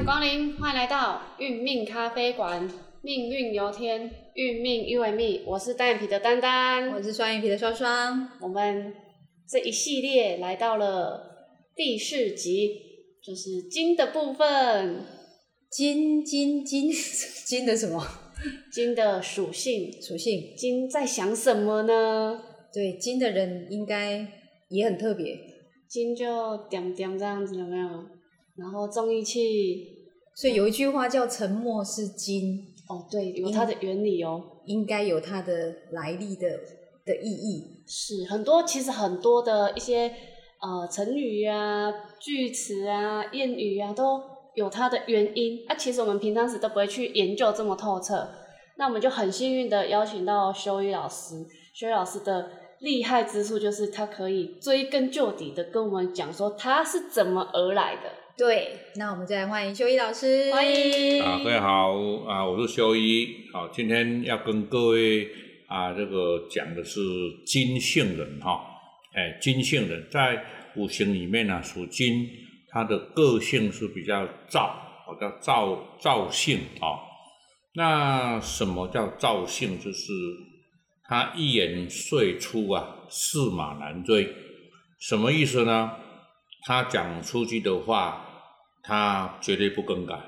欢迎光临，欢迎来到运命咖啡馆。命运由天，运命由命。我是单眼皮的丹丹，我是双眼皮的双双。我们这一系列来到了第四集，就是金的部分。金金金 金的什么？金的属性属性。金在想什么呢？对，金的人应该也很特别。金就点点这样子，有没有？然后重义气，所以有一句话叫“沉默是金”。哦，对，有它的原理哦，应该有它的来历的的意义。是很多，其实很多的一些呃成语啊、句词啊、谚语啊，都有它的原因。啊，其实我们平常时都不会去研究这么透彻。那我们就很幸运的邀请到修一老师，修一老师的厉害之处就是他可以追根究底的跟我们讲说他是怎么而来的。对，那我们再来欢迎修一老师。欢迎啊，各位好啊，我是修一。好，今天要跟各位啊，这个讲的是金性人哈。哎，金性人在五行里面呢，属金，他的个性是比较躁，叫燥燥性啊。那什么叫燥性？就是他一言遂出啊，驷马难追。什么意思呢？他讲出去的话。他绝对不更改，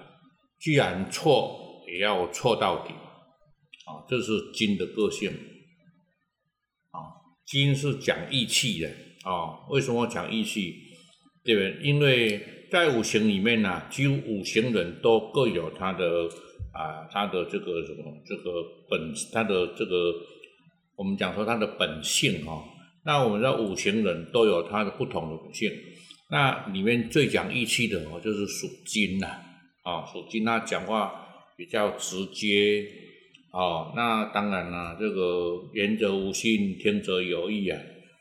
既然错也要错到底，啊，这是金的个性，啊，金是讲义气的，啊，为什么讲义气？对不对？因为在五行里面呢，几乎五行人都各有他的啊，他的这个什么，这个本，他的这个，我们讲说他的本性哈。那我们的五行人都有他的不同的本性。那里面最讲义气的哦，就是属金呐，啊，属金他讲话比较直接，哦，那当然啦，这个言则无信，听则有意啊，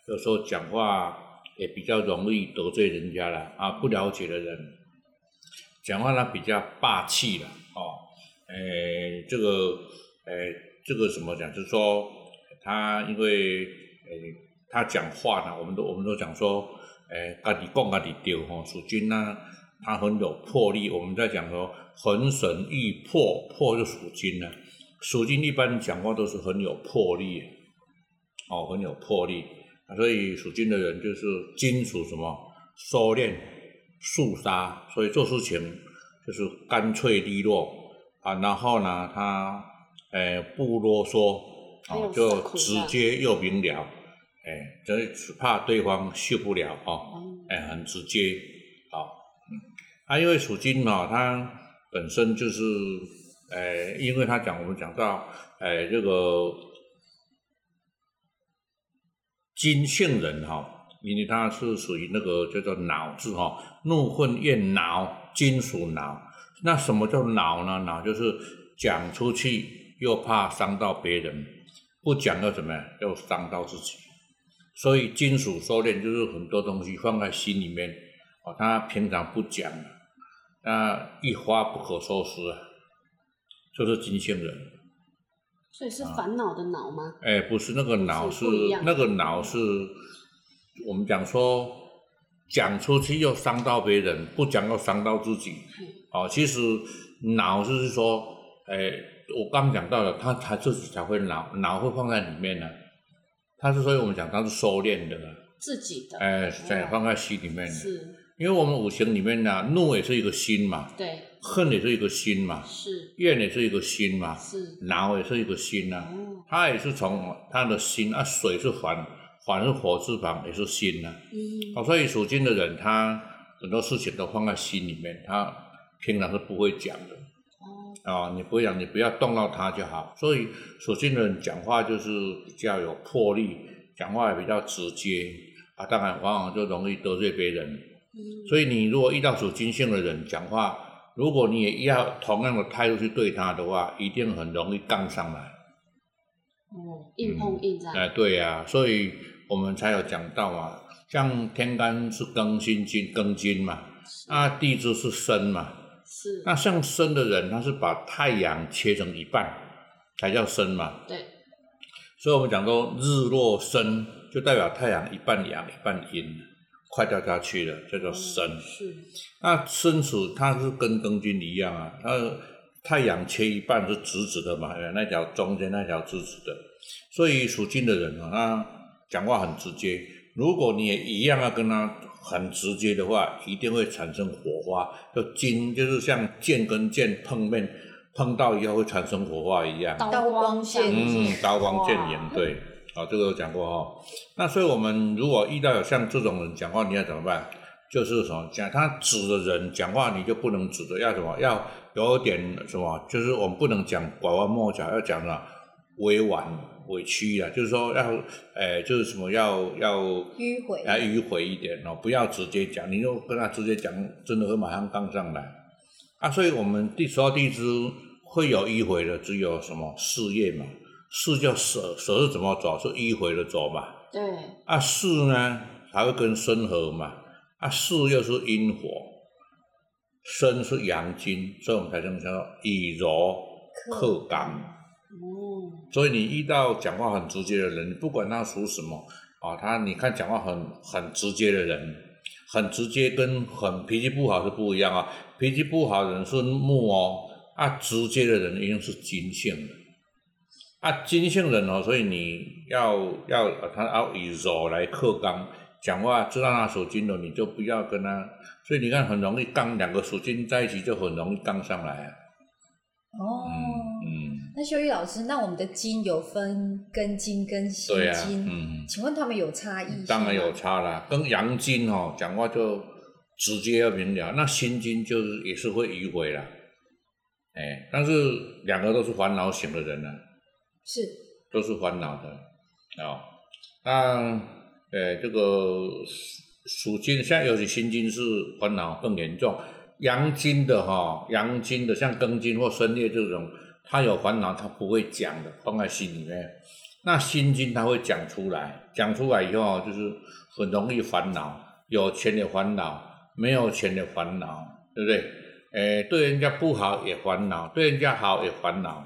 有时候讲话也比较容易得罪人家了啊，不了解的人，讲话呢比较霸气了，哦，诶，这个，诶，这个怎么讲？就是说他因为，诶，他讲话呢，我们都我们都讲说。诶，家己讲家己对吼，属金呢，他很有魄力。我们在讲说，浑神欲魄，魄就属金呢。属金一般讲话都是很有魄力，哦，很有魄力。所以属金的人就是金属什么，收敛、肃杀，所以做事情就是干脆利落啊。然后呢，他诶不啰嗦，啊，就直接又明了。哎，这只怕对方受不了哦，哎，很直接，好，嗯，啊，因为属金嘛，他本身就是，哎，因为他讲我们讲到，哎，这个金性人哈，因为他是属于那个叫做脑字哈，怒愤厌恼，金属恼，那什么叫恼呢？恼就是讲出去又怕伤到别人，不讲又怎么样？又伤到自己。所以金属收敛就是很多东西放在心里面，哦，他平常不讲，那一发不可收拾啊，就是金星人。所以是烦恼的恼吗？哎，不是那个恼是那个恼是，我们讲说讲出去又伤到别人，不讲又伤到自己。哦，其实恼就是说，哎，我刚讲到了，他他自己才会恼，恼会放在里面呢。他是所以我们讲它是收敛的，自己的，哎，在放在心里面的，是，因为我们五行里面呢，怒也是一个心嘛，对，恨也是一个心嘛，是，怨也是一个心嘛，是，恼也是一个心呐，他也是从他的心啊，水是反，反是火字旁也是心呐，嗯，哦，所以属金的人他很多事情都放在心里面，他平常是不会讲的。啊，你不要，你不要动到它就好。所以属金的人讲话就是比较有魄力，讲话也比较直接啊。当然，往往就容易得罪别人。所以你如果遇到属金性的人讲话，如果你也要同样的态度去对他的话，一定很容易杠上来。哦，硬碰硬这样。哎，对呀，所以我们才有讲到嘛，像天干是庚辛金，庚金嘛，啊，地支是申嘛。是，那像生的人，他是把太阳切成一半，才叫生嘛。对。所以我们讲说日落生，就代表太阳一半阳一半阴。快掉下去了，叫做申。是，那申子它是跟庚金一样啊，它太阳切一半是直直的嘛，那条中间那条直直的，所以属金的人啊，他讲话很直接。如果你也一样要跟他很直接的话，一定会产生火花。就金就是像剑跟剑碰面，碰到以后会产生火花一样。刀光剑嗯，刀光剑影，哇对，好，这个有讲过哈。那所以我们如果遇到有像这种人讲话，你要怎么办？就是什么讲他指的人讲话，你就不能指的，要什么？要有点什么？就是我们不能讲拐弯抹角，要讲什么委婉委屈啊，就是说要，诶、就是什么要要迂回，来迂回一点哦，不要直接讲，你就跟他直接讲，真的会马上杠上来啊。所以我们第十二地支会有迂回的，只有什么事业嘛，事叫舍，舍是怎么走？是迂回的走嘛。对，啊，事呢还会跟身合嘛，啊，事又是阴火，身是阳金，所以我们才这么叫以柔克刚。哦，所以你遇到讲话很直接的人，不管他属什么啊，他你看讲话很很直接的人，很直接跟很脾气不好是不一样啊。脾气不好的人是木哦，啊，直接的人一定是金性的。啊，金性人哦，所以你要要他要以柔来克刚，讲话知道他属金的，你就不要跟他。所以你看，很容易刚两个属金在一起，就很容易刚上来啊。哦。嗯，那秀玉老师，那我们的金有分根金跟心金，嗯。请问他们有差异？当然有。差啦，跟阳金哦讲话就直接要明了，那心金就是也是会迂回啦，哎，但是两个都是烦恼型的人呢、是都是烦恼的哦。那呃这个属属金，现在尤其心金是烦恼更严重，阳金的哈、阳金的像庚金或申月这种，他有烦恼他不会讲的，放在心里面。那心经他会讲出来，讲出来以后就是很容易烦恼，有钱的烦恼，没有钱的烦恼，对不对？诶，对人家不好也烦恼，对人家好也烦恼，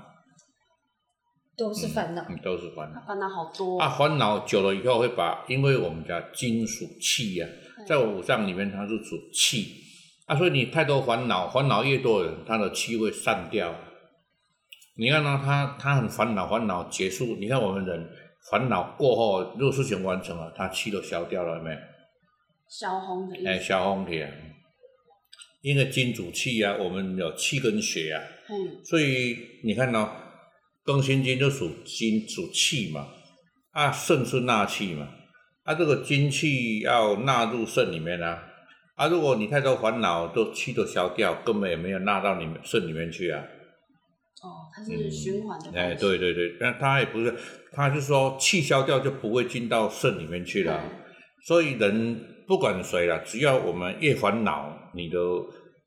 都是烦恼。嗯，都是烦恼。烦恼好多。啊，烦恼久了以后会把，因为我们讲金属气呀、在五脏里面它是属气，啊，所以你太多烦恼，烦恼越多的人，他的气会散掉。你看呢，他他很烦恼，烦恼结束，你看我们人烦恼过后，如果事情完成了，他气都消掉了，有没有？消红的意哎，思。消红体啊，因为金主气啊，我们有气跟血啊，嗯，所以你看呢、庚辛金就属金主气嘛，啊肾是纳气嘛，啊这个金气要纳入肾里面啊，啊如果你太多烦恼，都气都消掉，根本也没有纳到你们肾里面去啊。哦，它是循环的。哎，对。对对，但它也不是，它是说气消掉就不会进到肾里面去了。所以人不管谁了，只要我们越烦恼，你的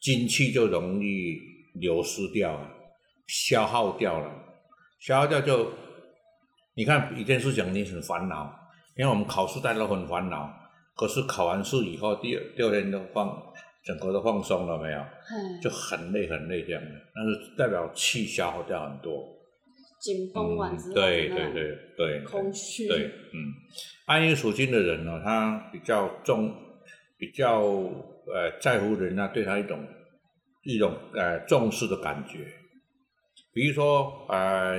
精气就容易流失掉了，消耗掉了，消耗掉就，你看一件事情你很烦恼，因为我们考试大家都很烦恼，可是考完试以后第二第二天都放，整个都放松了没有？嗯，就很累很累这样的，但是代表气消耗掉很多。紧绷完之后，对对，对对，空虚。对，嗯，暗夜属金的人呢，他比较重，比较呃在乎人家对他一种一种呃重视的感觉。比如说，呃，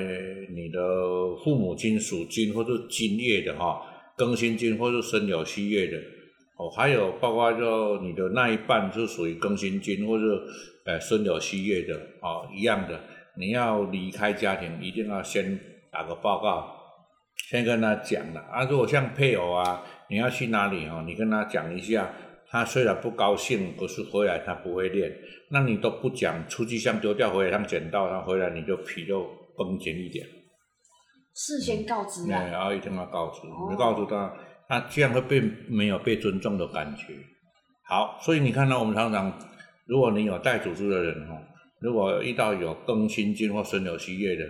你的父母亲属金或者金月的哈，庚辛金或者申酉戌月的，哦，还有包括就你的那一半是属于庚辛金或者呃申酉戌月的，哦，一样的。你要离开家庭，一定要先打个报告，先跟他讲了啊。如果像配偶啊，你要去哪里哦，你跟他讲一下。他虽然不高兴，可是回来他不会练，那你都不讲，出去像丢掉，回来像捡到，他回来你就皮就绷紧一点。事先告知对，啊。然后一定要告知，哦你告诉他，他这样会被没有被尊重的感觉。好，所以你看到我们常常，如果你有带组织的人哈，如果遇到有更新进或申酉戌月的，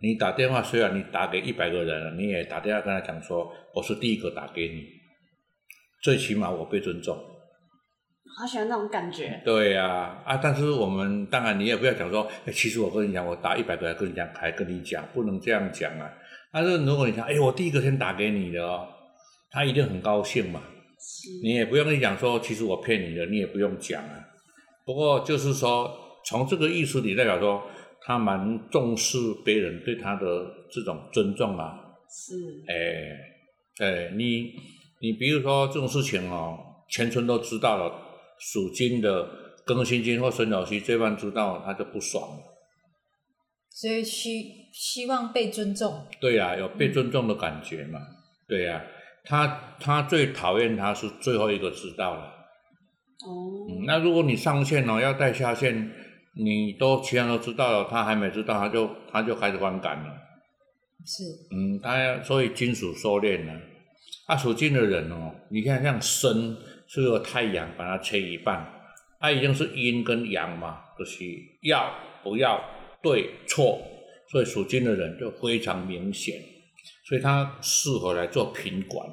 你打电话，虽然你打给一百个人，你也打电话跟他讲说，我是第一个打给你，最起码我被尊重。好喜欢那种感觉。对呀、啊，但是我们当然你也不要讲说，哎，其实我跟你讲，我打一百个人跟你讲，还跟你讲，不能这样讲啊。但是如果你想，哎，我第一个先打给你的哦，他一定很高兴嘛，你也不用去讲说，其实我骗你的，你也不用讲啊。不过就是说，从这个意思里代表说，他蛮重视别人对他的这种尊重啊。是，哎，哎，你你比如说这种事情哦，全村都知道了，属金的庚辛金或孙老七这番知道，他就不爽了。所以希希望被尊重。对呀、有被尊重的感觉嘛。对呀、他他最讨厌他是最后一个知道了。哦，嗯，那如果你上线哦，要带下线，你都其他都知道了，他还没知道，他就他就开始反感了。是，嗯，他要所以金属收敛了。啊，属金的人哦，你看像申是有太阳把它切一半，它已经是阴跟阳嘛，就是要不要对错，所以属金的人就非常明显，所以他适合来做品管。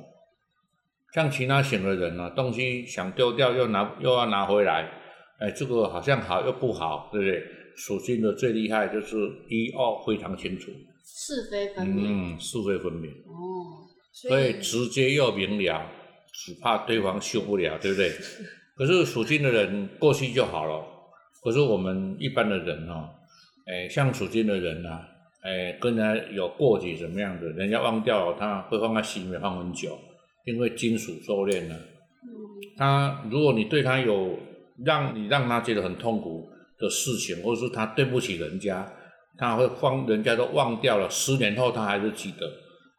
像其他型的人呢、东西想丢掉又拿又要拿回来，哎，这个好像好又不好，对不对？属金的最厉害就是一二非常清楚，是非分明。嗯，是非分明。哦，所以直接又明了，只怕对方受不了，对不对？可是属金的人过去就好了，可是我们一般的人哦，哎，像属金的人啊，哎，跟人家有过节怎么样的，人家忘掉了，他会放在心里面放很久，因为金属收敛了。嗯，他如果你对他有让你让他觉得很痛苦的事情，或者是他对不起人家，他会放人家都忘掉了，十年后他还是记得，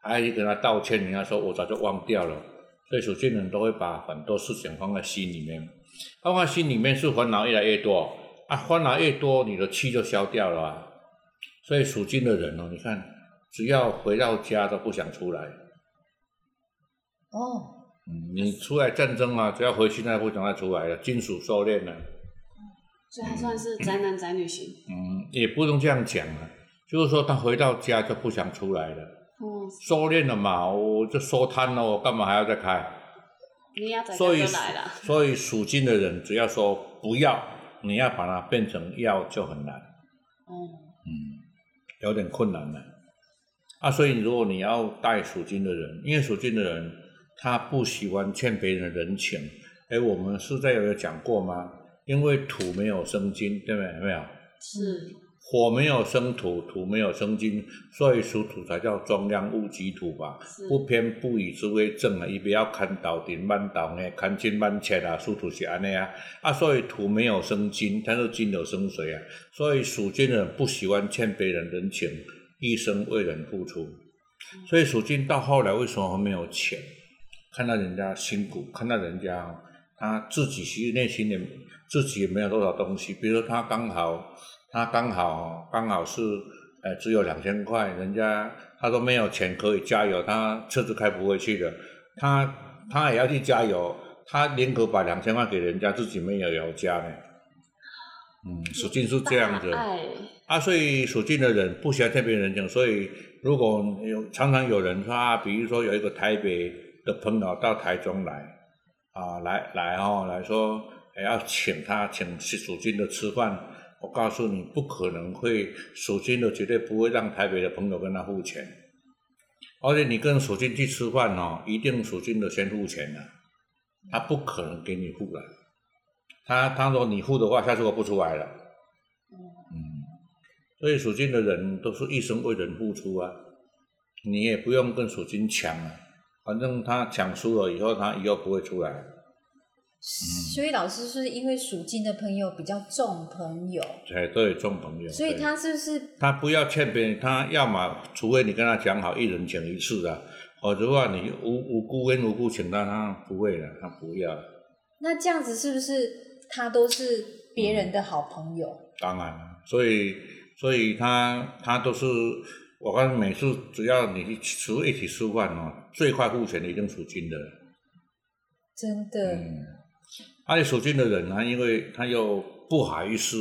还去跟他道歉，人家说我早就忘掉了。所以属金人都会把很多事情放在心里面，放在心里面是烦恼越来越多啊，烦恼越多，你的气就消掉了啊。所以属金的人哦，你看，只要回到家都不想出来。哦，嗯，你出来战争啊，只要回去那不想再出来了，金属收敛了。所以他算是宅男宅女型。嗯，也不用这样讲啊，就是说他回到家就不想出来了，哦，收敛了嘛，我就收摊了，我干嘛还要再开？你要在所以。所以属金的人只要说不要，你要把它变成要就很难，哦，有点困难了。啊，所以如果你要带属金的人，因为属金的人他不喜欢欠别人的人情，哎，我们是在有讲过吗？因为土没有生金，对不对？有没有？是，火没有生土，土没有生金，所以属土才叫中央戊己土吧。不偏不倚之为正啊，伊不要看倒顶慢倒呢，看金慢切啊，属土是安尼啊。啊，所以土没有生金，但是金有生水啊。所以属金的人不喜欢欠别人人情，一生为人付出。所以属金到后来为什么会没有钱？看到人家辛苦，看到人家他自己其实内心里自己也没有多少东西，比如说他刚好他刚好刚好是呃只有两千块，人家他说没有钱可以加油，他车子开不回去的，他他也要去加油，他宁可把两千块给人家，自己没有油加呢。嗯，属金是这样子。啊，所以属金的人不喜欢特别人人情，所以如果有常常有人说啊，比如说有一个台北的朋友到台中来啊，来来哦，来说还要请他请属金的吃饭，我告诉你不可能会属金的绝对不会让台北的朋友跟他付钱，而且你跟属金去吃饭哦，一定属金的先付钱的、他不可能给你付了，他他说你付的话，下次我不出来了。嗯，所以属金的人都是一生为人付出啊，你也不用跟属金抢啊，反正他抢输了以后，他以后不会出来。所以老师是因为属金的朋友比较重朋友，哎，对，重朋友。所以他是不是他不要欠别人，他要么除非你跟他讲好一人请一次的，否则的话你无无辜跟无故请他，他不会的，他不要。那这样子是不是他都是别人的好朋友？当然了，所以所以他他都是，我看每次只要你去吃一起吃饭哦，最快付钱的一定属金的。真的，嗯，而且属金的人呢，因为他又不好意思，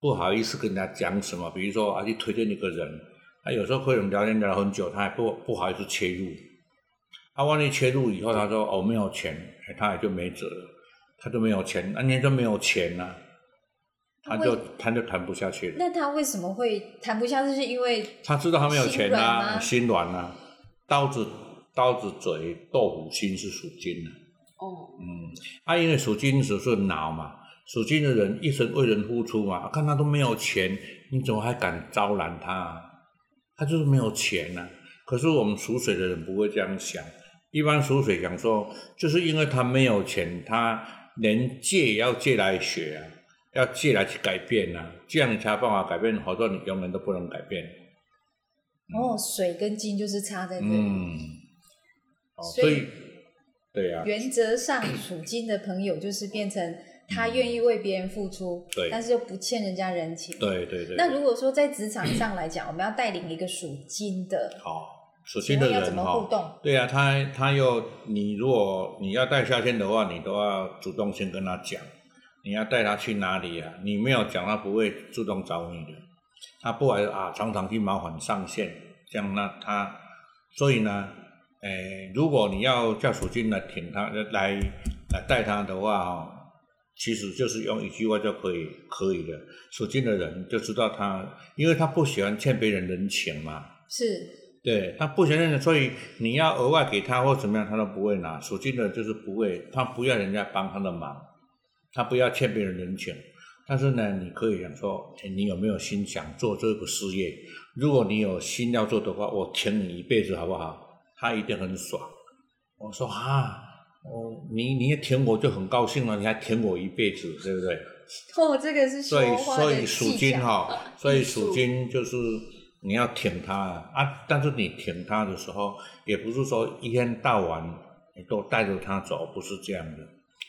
不好意思跟人家讲什么，比如说啊去推荐一个人，他有时候会聊天聊了很久，他也不不好意思切入，他万一切入以后，他说哦没有钱，哎他也就没辙了，他就没有钱，那你就没有钱呐、他就为他就谈不下去了。那他为什么会谈不下去？是因为他知道他没有钱啊，心软吗心软啊，刀子刀子嘴豆腐心是属金的、哦，嗯，啊，因为属金属是脑嘛，属金的人一生为人付出嘛，看他都没有钱，你怎么还敢招揽他、啊？他就是没有钱呐、可是我们属水的人不会这样想，一般属水想说，就是因为他没有钱，他连借也要借来学啊，要借来去改变呐、这样你才有办法改变，否则你永远都不能改变。哦，水跟金就是差在这里。嗯，哦，所以所以，对呀、原则上属金的朋友就是变成他愿意为别人付出，对但是又不欠人家人情。对对对。那如果说在职场上来讲，我们要带领一个属金的，好，属金的人哈、互动？对啊，他他又你如果你要带下线的话，你都要主动先跟他讲，你要带他去哪里啊？你没有讲，他不会主动找你的，他不来啊，常常去麻烦上线，这样那他，所以呢，诶，如果你要叫属金来挺他来来带他的话哦、其实就是用一句话就可以可以的。属金的人就知道他，因为他不喜欢欠别人人情嘛，是对他不承认的，所以你要额外给他或怎么样，他都不会拿。属金的就是不会，他不要人家帮他的忙，他不要欠别人人情。但是呢，你可以讲说，诶你有没有心想做这个事业？如果你有心要做的话，我挺你一辈子好不好？他一定很爽。我说啊，哦，你你一舔我就很高兴了，你还舔我一辈子，对不对？哦，这个是说所以所以属。金哈，所以属金就是你要舔他啊啊，但是你舔他的时候，也不是说一天到晚你都带着他走，不是这样的。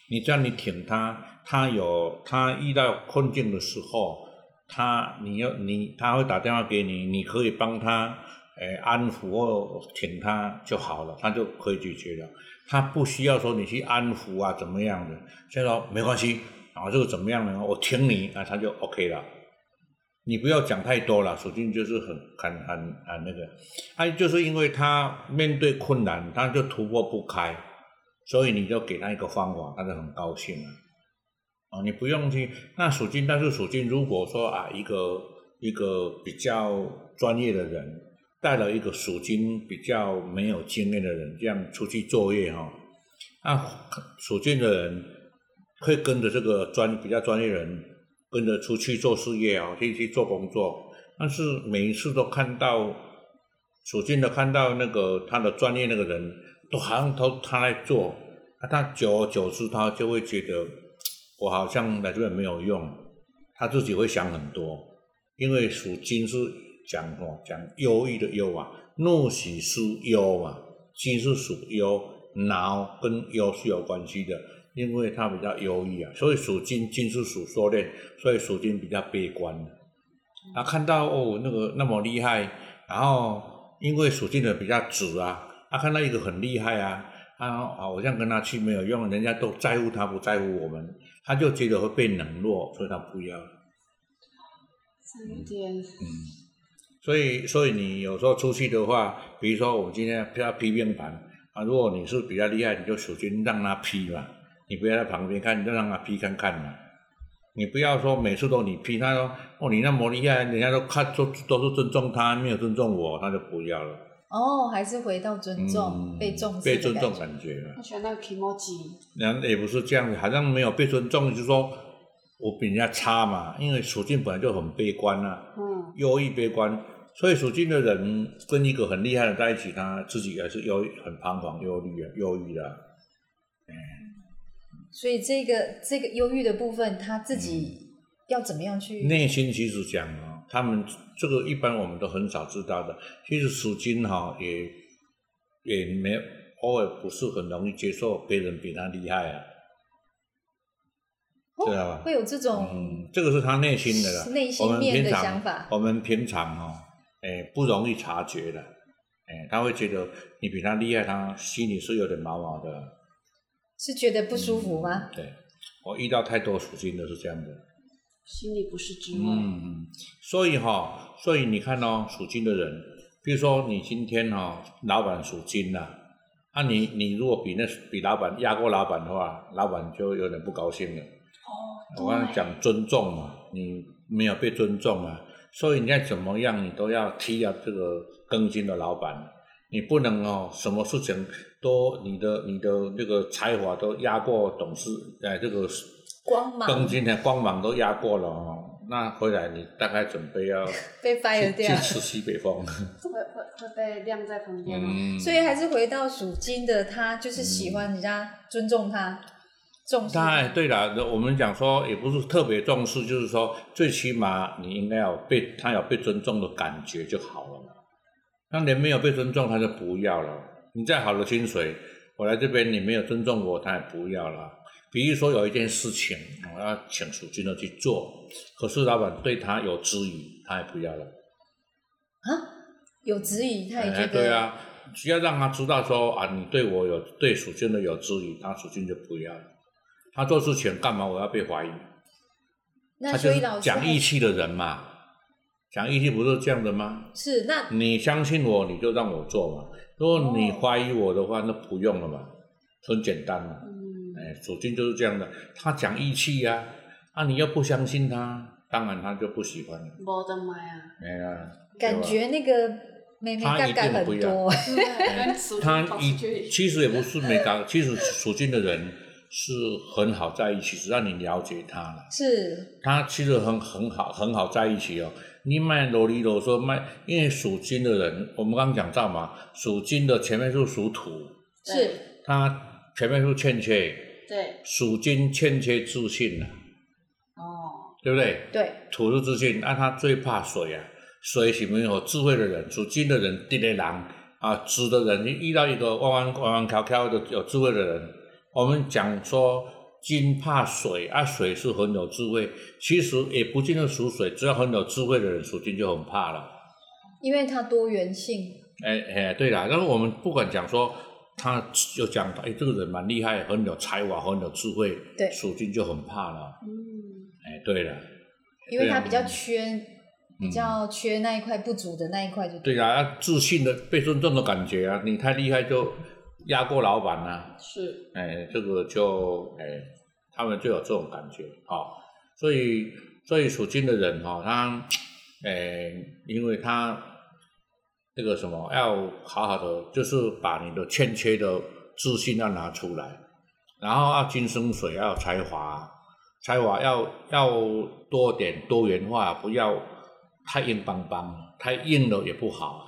你这样你舔他，他有他遇到困境的时候，他你要你他会打电话给你，你可以帮他。诶，安抚或挺他就好了，他就可以解决了。他不需要说你去安抚啊，怎么样的？现在说没关系，啊，这个怎么样呢？我挺你，啊，他就 OK 了。你不要讲太多了，属金就是很很很很那个，他就是因为他面对困难，他就突破不开，所以你就给他一个方法，他就很高兴了。哦，你不用去那属金，但是属金如果说啊，一个一个比较专业的人带了一个属金比较没有经验的人，这样出去作业哈、那属金的人会跟着这个专比较专业人跟着出去做事业啊，去去做工作，但是每一次都看到属金的看到那个他的专业那个人，都好像都他来做，啊，他久而久之他就会觉得我好像来这边没有用，他自己会想很多，因为属金是讲哦讲忧郁的忧啊，怒喜是忧啊，金是属忧，恼跟忧是有关系的。因为它比较忧郁啊，所以属金，金是属收敛，所以属金比较悲观。他看到哦那个那么厉害，然后因为属金的比较直啊，他看到一个很厉害啊，他啊我这样跟他去没有用，人家都在乎他不在乎我们，他就觉得会被冷落，所以他不要。三点，嗯，所以所以你有时候出去的话，比如说我今天要批命盘啊，如果你是比较厉害，你就首先让他批嘛。你不要在旁边看，你就让他批看看嘛。你不要说每次都你批，他说哦你那么厉害，人家都看都都是尊重他，没有尊重我，他就不要了。哦，还是回到尊重、嗯被重视被尊重感觉感觉。我喜欢那个 emoji，然后也不是这样子，好像没有被尊重，就是说我比人家差嘛。因为处境本来就很悲观啊，嗯，忧郁悲观，所以属金的人跟一个很厉害的在一起，他自己也是忧郁很彷徨、忧虑啊、忧郁的嗯。所以这个这个忧郁的部分，他自己要怎么样去？内心其实讲啊，他们这个一般我们都很少知道的。其实属金哈、也也没偶尔不是很容易接受别人比他厉害啊，知道吧？会有这种嗯，这个是他内心的啦，内心我们面的平常想法我们平常哦，哎，不容易察觉的，哎，他会觉得你比他厉害，他心里是有点毛毛的。是觉得不舒服吗？对，我遇到太多属金的是这样的。心里不是滋味。嗯嗯，所以哈、所以你看哦，属金的人，比如说你今天哈、老板属金呐、啊，你你如果比那比老板压过老板的话，老板就有点不高兴了。哦，我刚才讲尊重嘛，你没有被尊重嘛，所以你再怎么样，你都要踢掉这个庚金的老板，你不能哦，什么事情都你的你的那个才华都压过董事，哎，这个光芒庚金的光芒都压过了哦。那回来你大概准备要 被 fire 掉，去去吃西北风。会会会被晾在旁边所以还是回到属金的，他就是喜欢人家尊重他，重视当然。对了，我们讲说也不是特别重视，就是说最起码你应该有被他有被尊重的感觉就好了嘛。那连没有被尊重，他就不要了。你再好的薪水，我来这边你没有尊重我，他也不要了。比如说有一件事情，我要请属君的去做，可是老板对他有质疑，他也不要了。啊，有质疑，他也觉哎，得、对啊，只要让他知道说啊，你对我有对属金的有质疑，他属金就不要了。他做事情干嘛我要被怀疑？那他就以老师讲义气的人嘛，讲义气不是这样的吗？是那你相信我，你就让我做嘛。如果你哦怀疑我的话，那不用了嘛，很简单嘛。嗯，哎，属金就是这样的，他讲义气呀、啊，你又不相信他，当然他就不喜欢了。我的妈呀！哎呀，感觉那个妹妹他一干干定不一样很多，他一，其实也不是没搞，其实属金的人是很好在一起，只要你了解他了。是。他其实很很好，很好在一起哦。你卖罗里罗说卖，因为属金的人，我们刚刚讲到嘛，属金的前面是属土，是。他前面是欠缺，对，属金欠缺自信啊，哦，对不对？对，土是自信，那、他最怕水啊，水是没有智慧的人，属金的人，地雷狼。啊，直的人，你遇到一个弯弯弯弯翘翘的有智慧的人，我们讲说金怕水啊，水是很有智慧，其实也不见得属水，只要很有智慧的人，属金就很怕了。因为它多元性，哎哎，对啦，但是我们不管讲说他有讲哎，这个人蛮厉害，很有才华，很有智慧，对。属金就很怕了。嗯，哎，对了。因为他比较缺，比较缺那一块不足的那一块就对啊，自信的被尊重的感觉啊，你太厉害就压过老板啊，是，哎，这个就哎，他们就有这种感觉哦，所以所以属金的人哈、哦，他哎，因为他那个什么要好好的，就是把你的欠缺的自信要拿出来，然后要金生水，要有才华，才华要要多点多元化，不要太硬邦邦，太硬了也不好啊。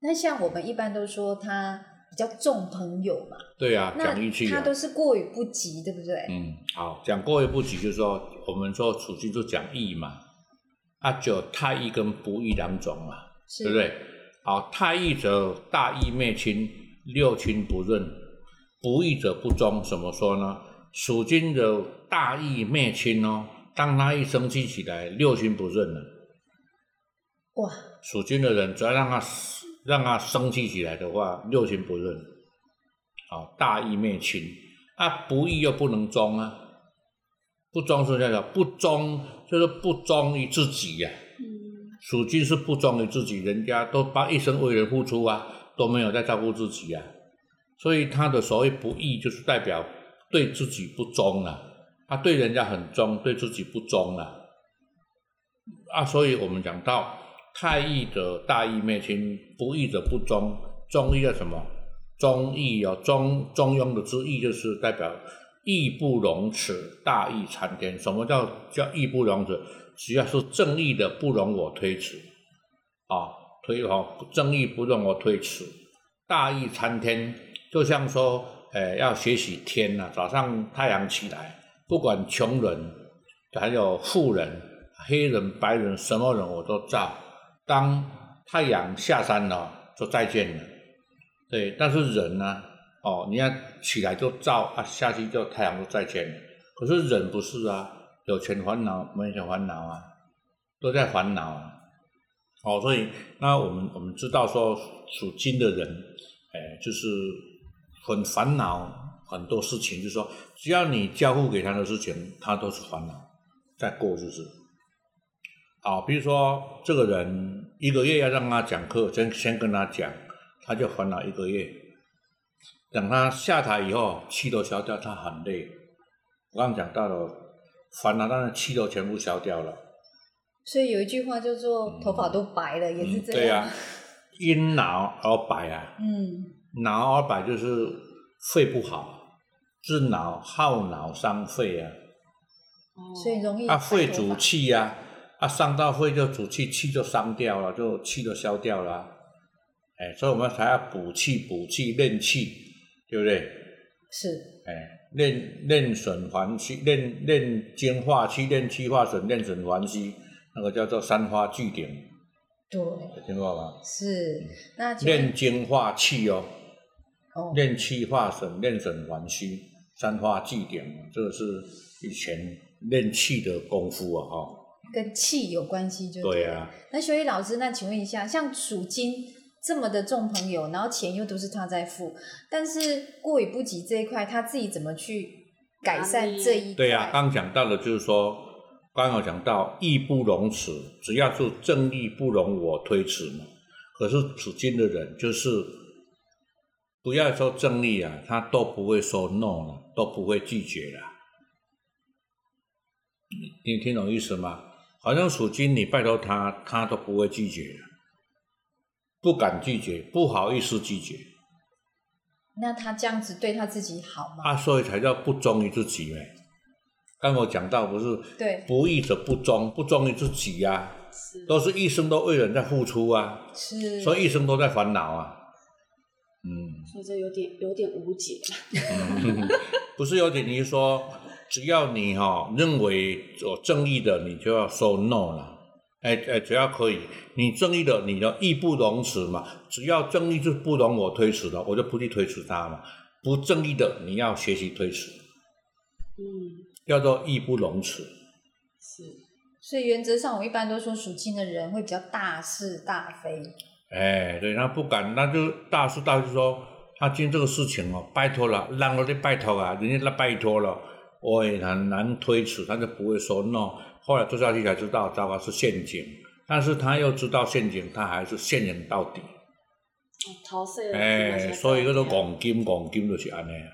那像我们一般都说他比较重朋友嘛，对啊，那讲义气啊他。都是过于不及，对不对？嗯，好，讲过于不及，就是说我们说属金就讲义嘛，啊，就太义跟不义两种嘛，是对不对？好，太义者大义灭亲，六亲不认；不义者不忠。怎么说呢？属金的大义灭亲哦，当他一生气起来，六亲不认了。哇，属金的人，只要让他让他生气起来的话，六亲不认。好，大义灭亲。啊，不义又不能忠啊，不忠是叫做不忠，就是不忠于自己呀、嗯，属金是不忠于自己，人家都把一生为人付出啊，都没有在照顾自己啊，所以他的所谓不义，就是代表对自己不忠啊、他对人家很忠，对自己不忠啊、啊，所以我们讲到太义者大义灭亲，不义者不忠，忠义叫什么？忠义哦，中中庸的之义就是代表义不容辞，大义参天。什么叫叫义不容辞？只要是正义的，不容我推辞啊，推哦，正义不容我推辞，大义参天。就像说，呃，要学习天呐、早上太阳起来，不管穷人，还有富人、黑人、白人，什么人我都照。当太阳下山了，就再见了。对，但是人呢，哦，你要起来就照啊，下去就太阳就再见了。可是人不是啊，有钱烦恼，没钱烦恼啊，都在烦恼啊。哦，所以那我们我们知道说属金的人，哎，就是很烦恼很多事情，就是说只要你交付给他的事情，他都是烦恼在过日子。好，比如说这个人一个月要让他讲课，先先跟他讲，他就烦恼一个月。等他下台以后，气都消掉，他很累。我刚刚讲到了，烦恼当然气都全部消掉了。所以有一句话叫做“头发都白了”，也是这样。嗯对呀、因脑而白啊，嗯，脑而白就是肺不好，治脑耗脑伤肺啊，哦所以容易啊肺主气呀、啊，伤到肺就主气，气就伤掉了，就气就消掉了啊，哎，所以我们才要补气补气练气，对不对？是哎，练练损还虚，练练精化气，练气化损，练损还虚，那个叫做三花聚顶，对，有听过吗？是。那练精化气哦，哦，练气化损，练损还虚，三花聚顶，这个是以前练气的功夫啊，哈、跟气有关系就对啊。那所以老师，那请问一下，像属金这么的重朋友，然后钱又都是他在付，但是过于不及这一块，他自己怎么去改善这一块？对呀、刚讲到的就是说，刚刚有讲到义不容辞，只要是正义不容我推辞嘛。可是属金的人就是不要说正义啊，他都不会说 no 了，都不会拒绝了。你你听懂意思吗？好像属金，你拜托他，他都不会拒绝，不敢拒绝，不好意思拒绝，那他这样子对他自己好吗？啊，所以才叫不忠于自己呗。刚我讲到不是对，不义者不忠，不忠于自己呀、是都是一生都为人在付出啊，是，所以一生都在烦恼啊。嗯，所以这有点有点无解。嗯 不是有点，你是说只要你哈、认为有正义的，你就要说 no 了。哎哎，只要可以，你正义的，你的义不容辞嘛。只要正义就不容我推辞的，我就不去推辞他嘛。不正义的，你要学习推辞，嗯，叫做义不容辞。是所以原则上，我一般都说属金的人会比较大是大非。哎，对，他不敢，那就大是大就说他今这个事情哦，拜托了，让我的拜托啊，人家来拜托了，我也很难推辞，他就不会说 no。后来做下去才知道，糟糕是陷阱，但是他又知道陷阱，他还是陷人到底。哦桃色。哎，所以叫做黄金，黄金就是安尼啊。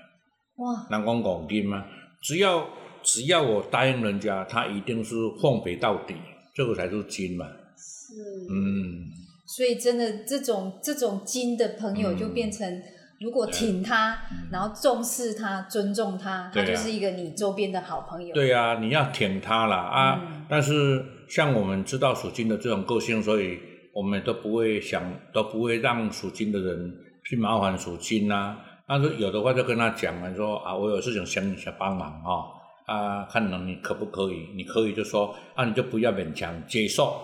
哇，人讲黄金嘛，只要只要我答应人家，他一定是奉陪到底，这个才是金嘛。是嗯，所以真的这种这种金的朋友嗯就变成，如果挺他，然后重视他、尊重他，他就是一个你周边的好朋友。对啊、你要挺他啦啊！嗯但是像我们知道属金的这种个性，所以我们都不会想，都不会让属金的人去麻烦属金呐、但是有的话就跟他讲了，说啊，我有事情想你想帮忙哦、啊，看能你可不可以？你可以就说啊，你就不要勉强接受。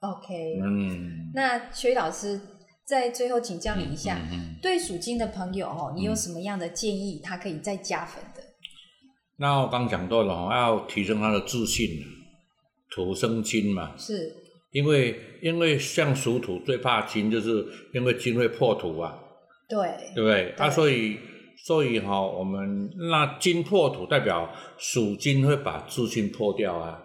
OK，、嗯，那薛老师在最后请教你一下，对属金的朋友哦，你有什么样的建议，他可以再加分的？那我刚讲到了哦，要提升他的自信，土生金嘛，是因为因为像属土最怕金，就是因为金会破土啊。对，对不对？啊，所以所以哈、我们那金破土代表属金会把自信破掉啊，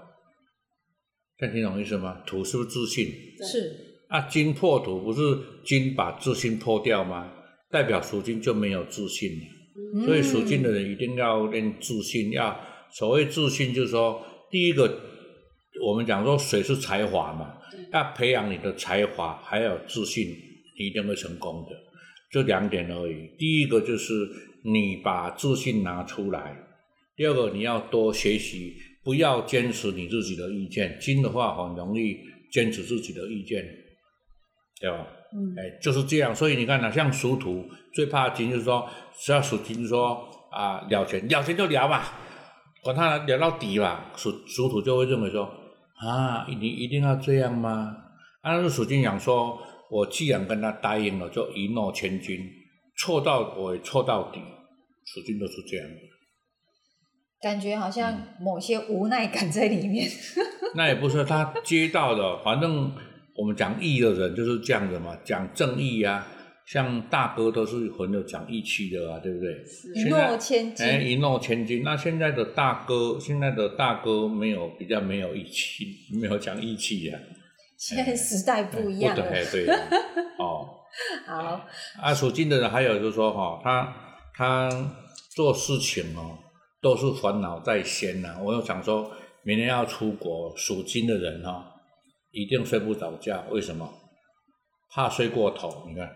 这样听懂意思吗？土是不是自信？是啊，金破土不是金把自信破掉吗？代表属金就没有自信了。嗯所以属金的人一定要练自信，要所谓自信就是说，第一个我们讲说水是才华嘛，要培养你的才华还有自信，你一定会成功的。这两点而已。第一个就是你把自信拿出来，第二个你要多学习，不要坚持你自己的意见。金的话很容易坚持自己的意见，对吧？嗯哎，就是这样。所以你看呐、像属土最怕金，就是说，只要属金说啊了钱，了钱就了嘛，管他聊到底嘛。属属土就会认为说啊，你一定要这样吗？啊，那属金讲说，我既然跟他答应了，就一诺千金，错到我也错到底。属金都是这样的，感觉好嗯像某些无奈感在里面。那也不是他接到的，反正我们讲义的人就是这样的嘛，讲正义啊，像大哥都是很有讲义气的啊，对不对？一诺千金，哎，一诺千金。那现在的大哥，现在的大哥没有比较没有义气，没有讲义气呀、现在时代不一样了。哎对，哦。好，啊，属金的人还有就是说哈、他他做事情哦，都是烦恼在先呐、我又想说，明年要出国，属金的人哈、一定睡不着觉。为什么？怕睡过头。你看，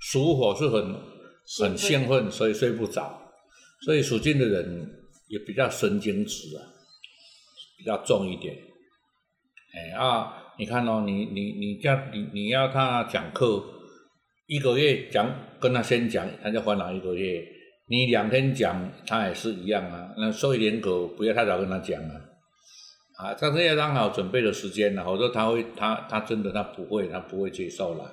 属火是很很兴奋，所以睡不着。所以属金的人也比较神经质啊，比较重一点。哎啊，你看哦，你你你叫你你要他讲课，一个月讲跟他先讲，他就烦恼一个月。你两天讲，他也是一样啊。那受一点狗，不要太早跟他讲啊。啊，但是要让好准备的时间呢。否则他会，他他真的他不会，他不会接受了，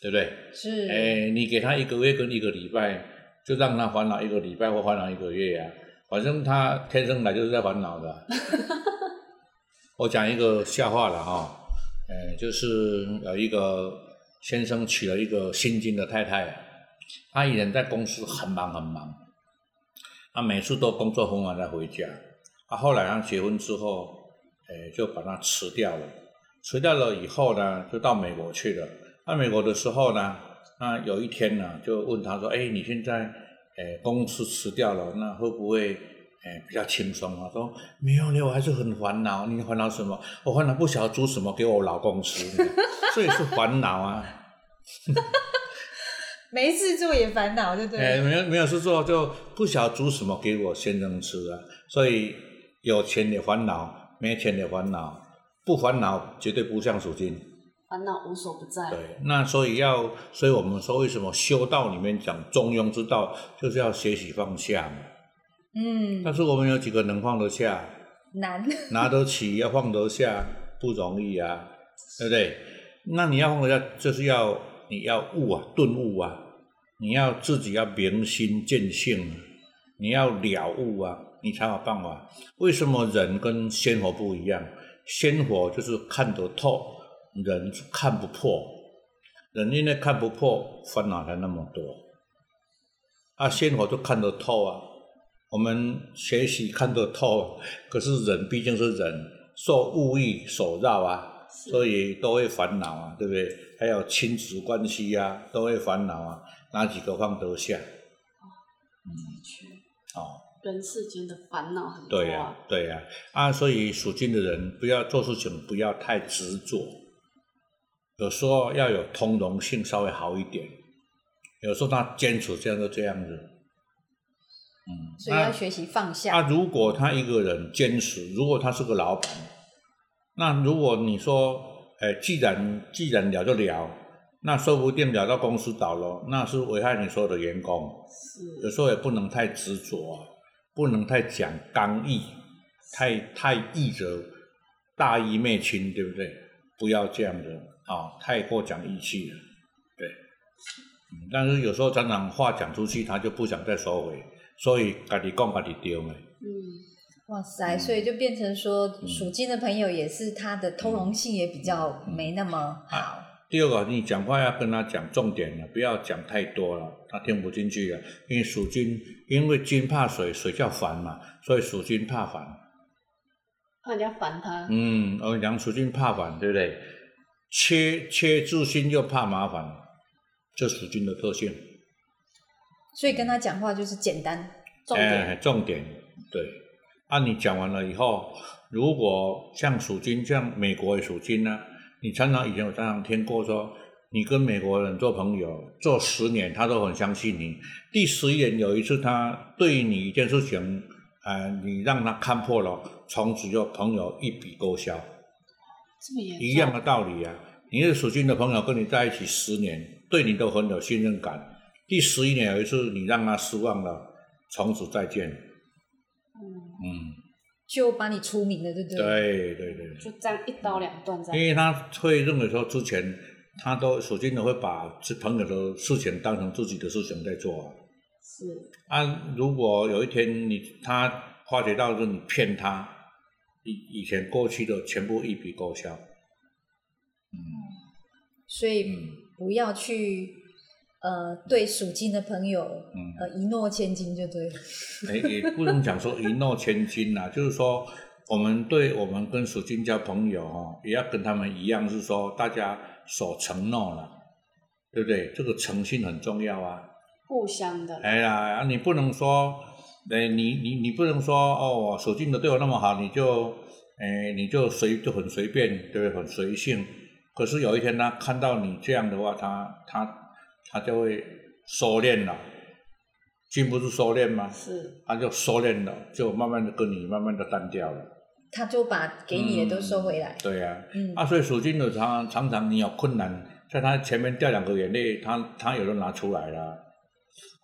对不对？是。哎，你给他一个月跟一个礼拜。就让他烦恼一个礼拜或烦恼一个月呀，反正他天生来就是在烦恼的。我讲一个笑话了哈，呃，就是有一个先生娶了一个新金的太太，他以前在公司很忙很忙，他每次都工作很晚才回家，啊，后来他结婚之后，呃，就把他辞掉了，辞掉了以后呢，就到美国去了。到美国的时候呢。那有一天呢，就问他说：“哎，你现在，哎，公司辞掉了，那会不会，哎，比较轻松啊？”说：“没有呢，我还是很烦恼。你烦恼什么？我烦恼不晓得煮什么给我老公吃，这也是烦恼啊。没事做也烦恼，对不对？哎，没有没有事做就不晓得煮什么给我先生吃啊。所以有钱的烦恼，没钱的烦恼，不烦恼绝对不像属金。”烦恼无所不在。对，那所以要，所以我们说为什么修道里面讲中庸之道，就是要学习放下嘛。嗯。但是我们有几个能放得下？难。拿得起要放得下不容易啊，对不对？那你要放得下，就是要你要悟啊，顿悟啊，你要自己要明心见性，你要了悟啊，你才有办法。为什么人跟仙火不一样？仙火就是看得透。人看不破，人因为看不破，烦恼才那么多。啊，仙佛都看得透啊。我们学习看得透，可是人毕竟是人，受物欲所绕啊，所以都会烦恼啊，对不对？还有亲子关系啊，都会烦恼啊。哪几个放得下？嗯，哦，人世间的烦恼很多。对呀，对呀。啊，所以属金的人不要做事情，不要太执着。有时候要有通融性稍微好一点，有时候他坚持这样就这样子，嗯，所以要学习放下。啊，如果他一个人坚持，如果他是个老板，那如果你说，哎，既然既然聊就聊，那说不定聊到公司倒了，那是危害你所有的员工。是，有时候也不能太执着，不能太讲刚毅，太太义者大义灭亲，对不对？不要这样子。啊，太过讲义气了，对，但是有时候常常话讲出去，他就不想再收回，所以家己讲家己丢嘛。嗯，哇塞，所以就变成说，属金的朋友也是他的通融性也比较没那么好。第二个，你讲话要跟他讲重点了，不要讲太多了，他听不进去了。因为属金，因为金怕水，水叫烦嘛，所以属金怕烦，怕人家烦他。嗯，我讲属金怕烦，对不对？切切自心又怕麻烦，这属金的特性。所以跟他讲话就是简单，重点。重点对。按你讲完了以后，如果像属金，像美国的属金呢，你常常以前我常常听过说，你跟美国人做朋友做十年，他都很相信你。第十一年有一次，他对你一件事情，呃，你让他看破了，从此就朋友一笔勾销。一样的道理啊，你是属金的朋友，跟你在一起十年，对你都很有信任感。第十一年有一次你让他失望了，从此再见。嗯，就把你出名了，对不对？对对对。就这样一刀两断，因为他会认为说之前他都属金的会把是朋友的事情当成自己的事情在做。是。啊，如果有一天你他发觉到是你骗他。以以前过去的全部一笔勾销，嗯，所以不要去呃对属金的朋友，嗯，呃一诺千金就对了。哎，也不能讲说一诺千金呐，就是说我们对我们跟属金交朋友哦，也要跟他们一样，是说大家所承诺了，对不对？这个诚信很重要啊，互相的。哎呀，你不能说。哎，你你你不能说哦，属金的对我那么好，你就，哎，你就随就很随便，对不对？很随性，可是有一天他看到你这样的话，他他他就会收敛了。金不是收敛吗？是，他就收敛了，就慢慢的跟你慢慢的淡掉了。他就把给你的都收回来。对呀、嗯，啊，所以属金的常常常你有困难，在他前面掉两个眼泪，他他有人拿出来了，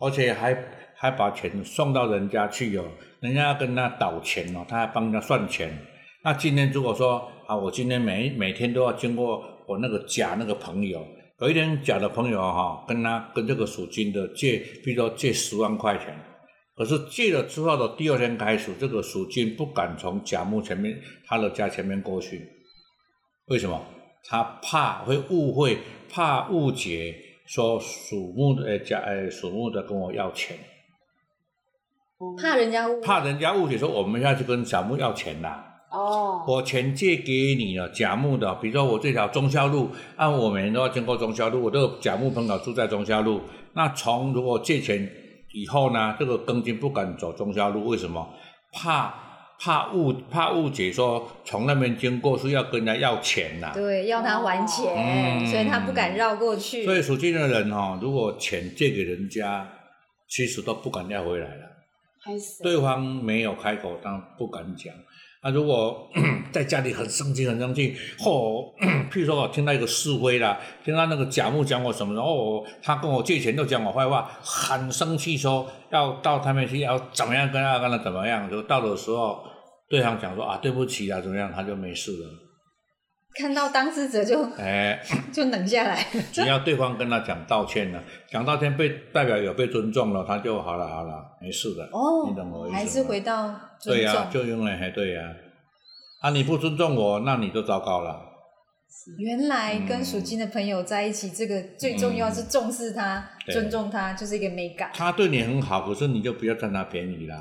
而且还还把钱送到人家去哦，人家要跟他倒钱哦，他还帮人家算钱。那今天如果说啊，我今天每每天都要经过我那个假那个朋友，有一天假的朋友哈、跟他跟这个属金的借，比如说借十万块钱，可是借了之后的第二天开始，这个属金不敢从甲木前面他的家前面过去，为什么？他怕会误会，怕误解，说属木的呃甲呃属木的跟我要钱，怕人家误怕人家误解说我们要去跟甲木要钱啦、哦，我钱借给你了，甲木的，比如说我这条中孝路，按我每年都要经过中孝路，我这个甲木朋友住在中孝路。那从如果借钱以后呢，这个庚金不敢走中孝路，为什么？怕怕误怕误解说从那边经过是要跟人家要钱呐、对，要他还钱，嗯所以他不敢绕过去。所以属金的人哈、如果钱借给人家，其实都不敢要回来了。开始，对方没有开口，当然不敢讲。那、如果 在家里很生气、很生气，或、譬如说我听到一个示威啦，听到那个甲木讲我什么，然后他跟我借钱又讲我坏话，很生气，说要到他们去要怎么样跟他跟他怎么样，就到的时候，对方讲说啊对不起啊怎么样，他就没事了。看到当事者就哎，就冷下来。只要对方跟他讲道歉了，讲道歉被代表有被尊重了，他就好了好了，没事的。哦你懂我意思吗还是回到尊对呀、重。就用来还对呀、啊，你不尊重我，那你就糟糕了。原来嗯跟属金的朋友在一起，这个最重要是重视他、对尊重他，就是一个美感。他对你很好，可是你就不要占他便宜啦。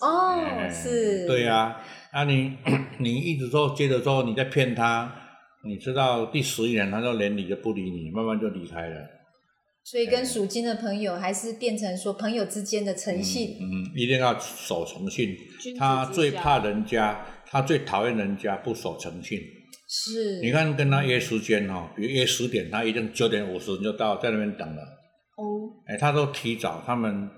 哦，哎是，对呀、啊，你 你一直说接着说你在骗他，你知道第十一年他就连理都不理你，慢慢就离开了。所以跟属金的朋友还是变成说朋友之间的诚信。嗯，一定要守诚信。他最怕人家，他最讨厌人家不守诚信。是，你看跟他约时间哦、比如约十点，他一定九点五十就到，在那边等了。哦，哎，他都提早，他们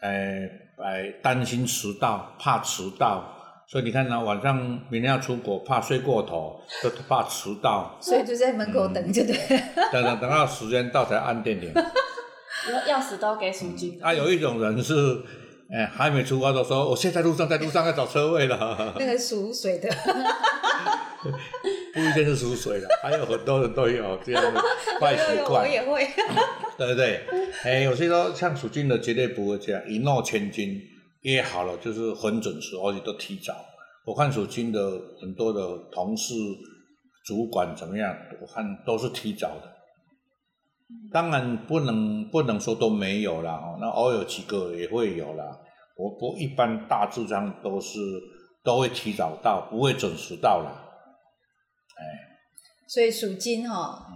哎哎担心迟到，怕迟到，所以你看呢，晚上明天要出国，怕睡过头，就怕迟到，所以就在门口等，就对了。等等等到时间到才按电铃。钥匙都给属金的，啊，有一种人是，哎，还没出发都说我现在在路上，在路上要找车位了，那个属水的，不一定是属水的，还有很多人都有这样的坏习惯 我，也会。对不对？哎，有些说像属金的绝对不会这样，一诺千金，约好了就是很准时，而且都提早。我看属金的很多的同事、主管怎么样，我看都是提早的。当然不能不能说都没有啦，哦，那偶尔几个也会有啦。我不一般大致上都是都会提早到，不会准时到啦。所以属金哈、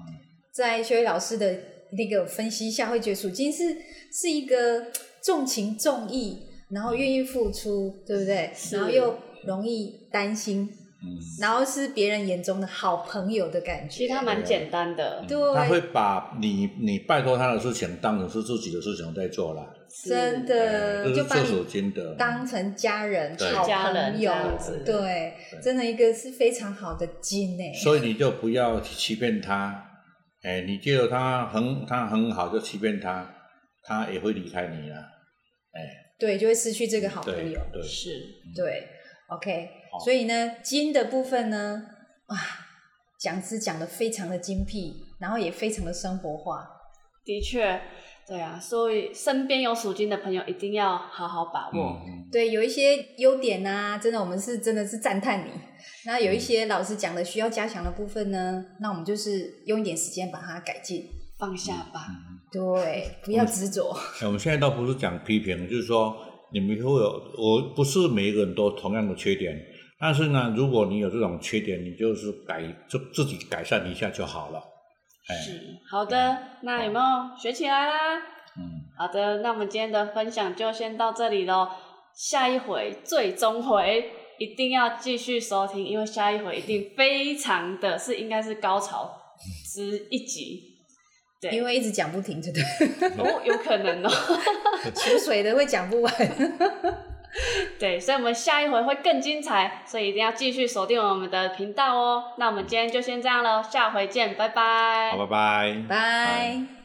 在薛伟老师的那个分析下，会觉得属金是是一个重情重义，然后愿意付出，对不对？然后又容易担心，嗯，然后是别人眼中的好朋友的感觉。其实他蛮简单的，对他会把你你拜托他的事情当成是自己的事情在做啦。真哎的这就是把做属你金的，当成家人、好朋友这样子对，真的一个是非常好的金诶。所以你就不要欺骗他。哎，你觉得他很他很好，就欺骗他，他也会离开你了。哎，对，就会失去这个好朋友。对，是对，OK，所以呢，金的部分呢，哇，讲师讲的非常的精辟，然后也非常的生活化。的确，对啊，所以身边有属金的朋友一定要好好把握。嗯，对，有一些优点啊，真的我们是真的是赞叹你。那有一些老师讲的需要加强的部分呢，那我们就是用一点时间把它改进。放下吧，对，不要执着。哎我们现在倒不是讲批评，就是说你们会有，我不是每一个人都同样的缺点，但是呢，如果你有这种缺点，你就是改就自己改善一下就好了。哎，是好的。那有没有学起来啦？嗯，好的，那我们今天的分享就先到这里喽。下一回最终回一定要继续收听，因为下一回一定非常的是应该是高潮之一集。对，因为一直讲不停，对不对？哦，有可能哦。出水的会讲不完。对，所以我们下一回会更精彩，所以一定要继续锁定我们的频道哦。那我们今天就先这样喽，下回见，拜拜。好，拜拜。拜。